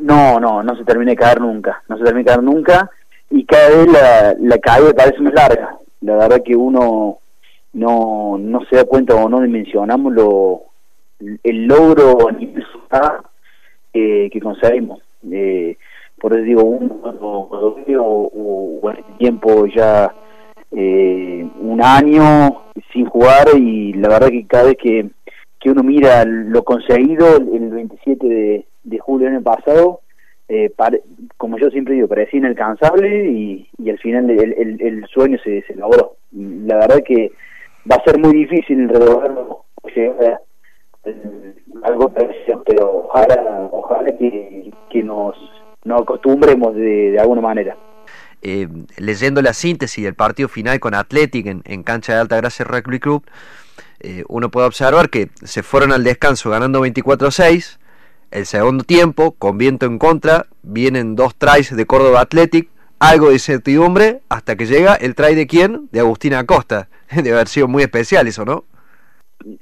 no, no, no se termina de caer nunca, no se termina de caer nunca y cada vez la, la caída parece más larga. La verdad que uno no, no se da cuenta o no dimensionamos lo, el logro eh, que conseguimos. Eh, por eso digo, uno cuando, o, en este tiempo ya eh, un año sin jugar y la verdad que cada vez que, que uno mira lo conseguido el 27 de, de julio del año pasado, eh, como yo siempre digo, parecía inalcanzable y, y al final el, el, sueño se, se, logró. La verdad que va a ser muy difícil resolverlo, algo parecido, pero ojalá, ojalá que, que nos, nos acostumbremos de, alguna manera. Eh, leyendo la síntesis del partido final con Athletic en, cancha de Alta Gracia Rugby Club, eh, uno puede observar que se fueron al descanso ganando 24-6, el segundo tiempo, con viento en contra, vienen dos tries de Córdoba Athletic, algo de incertidumbre, hasta que llega el try de quién? De Agustín Acosta. Debe haber sido muy especial eso, ¿no?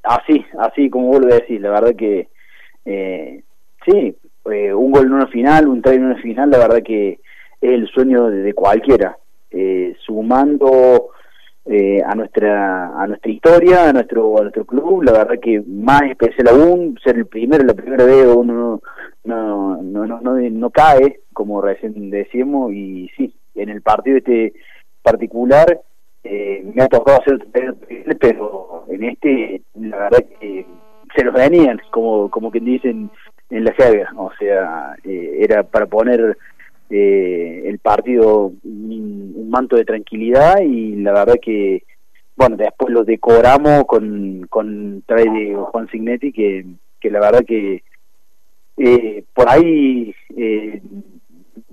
Así, así como vos lo decís, la verdad que eh, sí, eh, un gol en una final, un try en una final, la verdad que es el sueño de, cualquiera. Eh, sumando eh, a nuestra a nuestra historia, a nuestro a nuestro club, la verdad que más especial aún, ser el primero, la primera vez uno no no no no, no cae, como recién decíamos, y sí, en el partido este particular eh, me ha tocado hacer pero en este la verdad que se los venían, como como quien dicen en la jerga, o sea, eh, era para poner eh, el partido un, manto de tranquilidad y la verdad que bueno después lo decoramos con con trae de Juan Signetti que, que la verdad que eh, por ahí eh,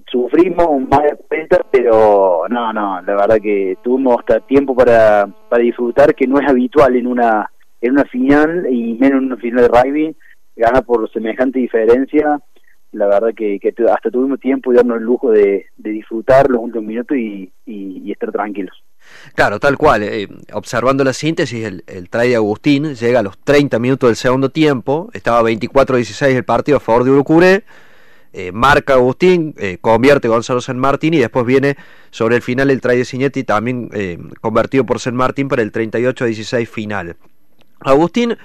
sufrimos más de pero no no la verdad que tuvimos hasta tiempo para para disfrutar que no es habitual en una en una final y menos en una final de rugby ganar por semejante diferencia la verdad que, hasta tuvimos tiempo de darnos el lujo de, disfrutar los últimos minutos y, estar tranquilos. Claro, tal cual. Eh, observando la síntesis, el, el try de Agustín llega a los 30 minutos del segundo tiempo. Estaba 24-16 el partido a favor de Urucuré. Eh, marca Agustín, eh, convierte Gonzalo San Martín y después viene sobre el final el try de Cinetti también convertido por San Martín para el 38-16 final. Agustín,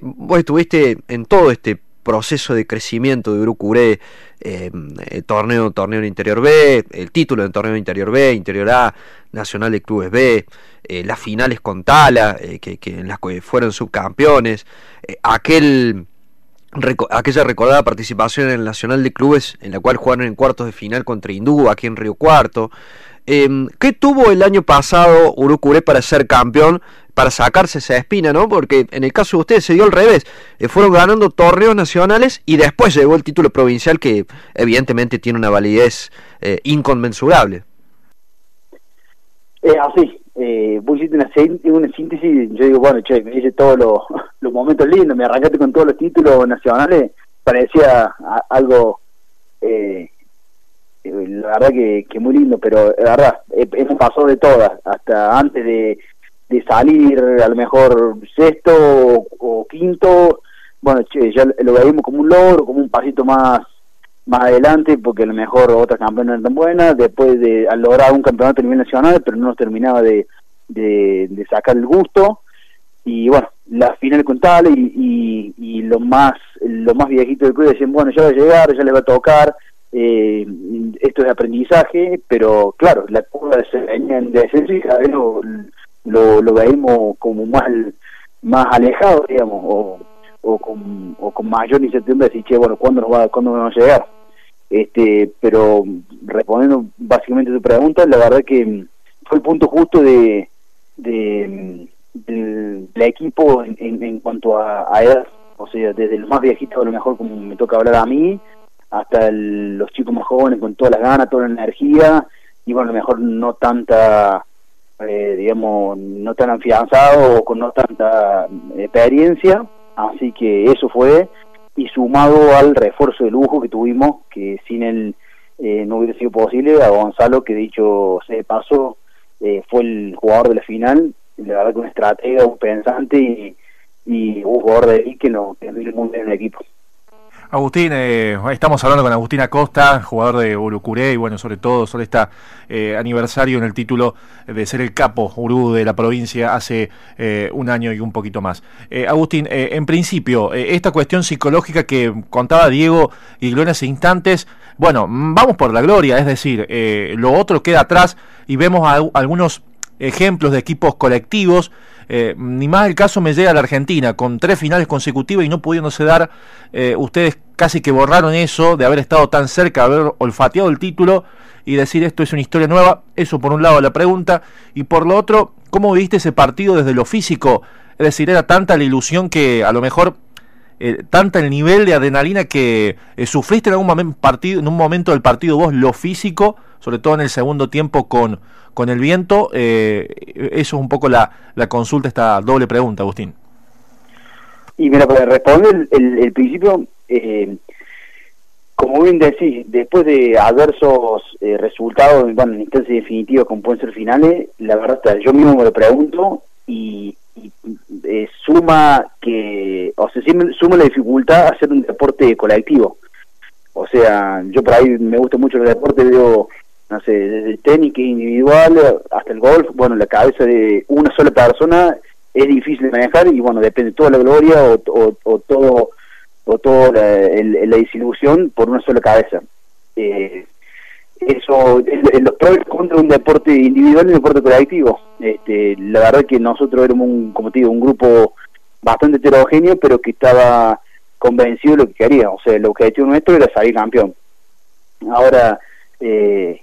vos estuviste en todo este proceso de crecimiento de Urucuré, eh, el torneo, torneo en Interior B, el título de torneo Interior B, Interior A, Nacional de Clubes B, eh, las finales con Tala, eh, que, en las que fueron subcampeones, aquel aquella recordada participación en el Nacional de Clubes en la cual jugaron en cuartos de final contra Hindú aquí en Río Cuarto. ¿Qué tuvo el año pasado Urucuré para ser campeón para sacarse esa espina, ¿no? Porque en el caso de ustedes se dio al revés. Eh, fueron ganando torneos nacionales y después llegó el título provincial que evidentemente tiene una validez eh, inconmensurable. Es así. Eh, vos hiciste una, síntesis, yo digo, bueno, che, me dice todos los, momentos lindos, me arrancaste con todos los títulos nacionales, parecía algo, eh, la verdad que, que, muy lindo, pero la verdad, hemos pasado de todas, hasta antes de, de salir a lo mejor sexto o, quinto, bueno, ya lo veíamos como un logro, como un pasito más más adelante, porque a lo mejor otras campeonas no eran tan buenas, después de lograr un campeonato a nivel nacional, pero no nos terminaba de, de, sacar el gusto, y bueno, la final con tal y, y, lo más lo más viejito del club decían, bueno, ya va a llegar, ya le va a tocar, eh, esto es aprendizaje, pero claro, la curva de, de descenso y cada vez lo, lo, lo veíamos como más, más alejado, digamos, o, o, con, o con mayor incertidumbre, decir, che, bueno, ¿cuándo nos va, ¿cuándo vamos a llegar? Este, pero respondiendo básicamente a tu pregunta, la verdad que fue el punto justo de, de del, equipo en, en, cuanto a, edad, o sea, desde los más viejitos a lo mejor como me toca hablar a mí, hasta los chicos más jóvenes con todas las ganas, toda la energía, y bueno, a lo mejor no tanta eh, digamos, no tan afianzado o con no tanta experiencia, así que eso fue, y sumado al refuerzo de lujo que tuvimos, que sin él eh, no hubiera sido posible, a Gonzalo, que dicho se de paso, eh, fue el jugador de la final, la verdad que un estratega, un pensante y, un jugador de ahí que, no, que muy bien en el equipo. Agustín, eh, estamos hablando con Agustín Acosta, jugador de Urucuré y bueno, sobre todo sobre este aniversario en el título de ser el capo Urú de la provincia hace eh, un año y un poquito más. Agustín, en principio, esta cuestión psicológica que contaba Diego y Gloria hace instantes, bueno, vamos por la gloria, es decir, lo otro queda atrás y vemos algunos ejemplos de equipos colectivos. Eh, ni más el caso me llega a la Argentina, con tres finales consecutivas y no pudiéndose dar, eh, ustedes casi que borraron eso de haber estado tan cerca, haber olfateado el título y decir esto es una historia nueva. Eso por un lado la pregunta. Y por lo otro, ¿cómo viste ese partido desde lo físico? Es decir, era tanta la ilusión que a lo mejor eh, tanta el nivel de adrenalina que sufriste en algún partido, en un momento del partido vos lo físico, sobre todo en el segundo tiempo con, con el viento. Eh, eso es un poco la, la consulta, esta doble pregunta, Agustín. Y mira, para responder el, principio, eh, como bien decís, después de adversos eh, resultados, bueno, en instancias definitivas como pueden ser finales, la verdad, yo mismo me lo pregunto y, suma que, o sea, suma la dificultad hacer un deporte colectivo. O sea, yo por ahí me gusta mucho el deporte, veo no sé, desde el tenis que individual hasta el golf, bueno, la cabeza de una sola persona es difícil de manejar y bueno, depende toda la gloria o, o, todo o toda la, la, disilusión por una sola cabeza. Eh, eso, en los pros contra un deporte individual y un deporte colectivo. Este, la verdad que nosotros éramos, un, como te digo, un grupo bastante heterogéneo, pero que estaba convencido de lo que quería. O sea, el objetivo nuestro era salir campeón. Ahora, eh,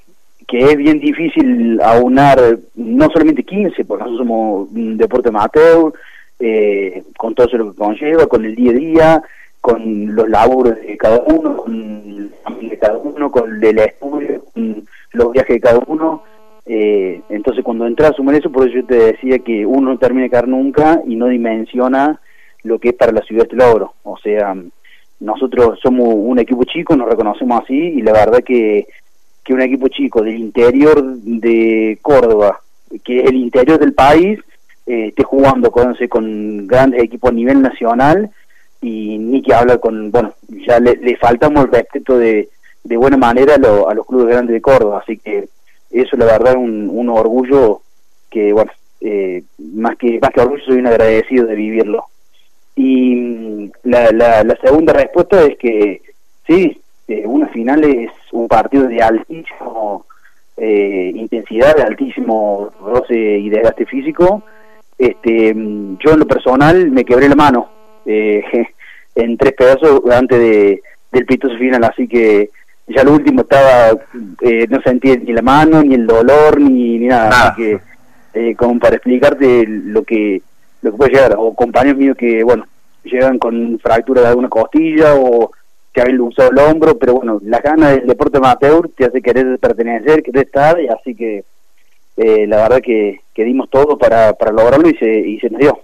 que es bien difícil aunar no solamente 15, porque nosotros somos un deporte amateur, eh, con todo eso lo que conlleva, con el día a día, con los laburos de cada uno, con de cada uno, con el estudio, con los viajes de cada uno. Eh, entonces cuando entras a sumar eso, por eso yo te decía que uno no termina de caer nunca y no dimensiona lo que es para la ciudad este logro. O sea, nosotros somos un equipo chico, nos reconocemos así y la verdad que que un equipo chico del interior de Córdoba, que es el interior del país, eh, esté jugando con, con grandes equipos a nivel nacional y ni que habla con, bueno, ya le, le faltamos el respeto de, de buena manera a, los clubes grandes de Córdoba, así que eso la verdad es un, un orgullo que, bueno, eh, más que más que orgullo soy un agradecido de vivirlo. Y la, la, la segunda respuesta es que sí, eh, una final es un partido de altísimo eh, intensidad, de altísimo roce y desgaste físico. Este, yo en lo personal me quebré la mano eh, en tres pedazos antes de, del pitoso final, así que ya lo último estaba, eh, no sentía ni la mano, ni el dolor, ni, ni nada. Así que, eh, como para explicarte lo que, lo que puede llegar, o compañeros míos que, bueno, llegan con fractura de alguna costilla o que haberle usado el hombro, pero bueno, la gana del deporte amateur te hace querer pertenecer, querer estar, y así que eh, la verdad que, que dimos todo para, para lograrlo y se, y se nos dio.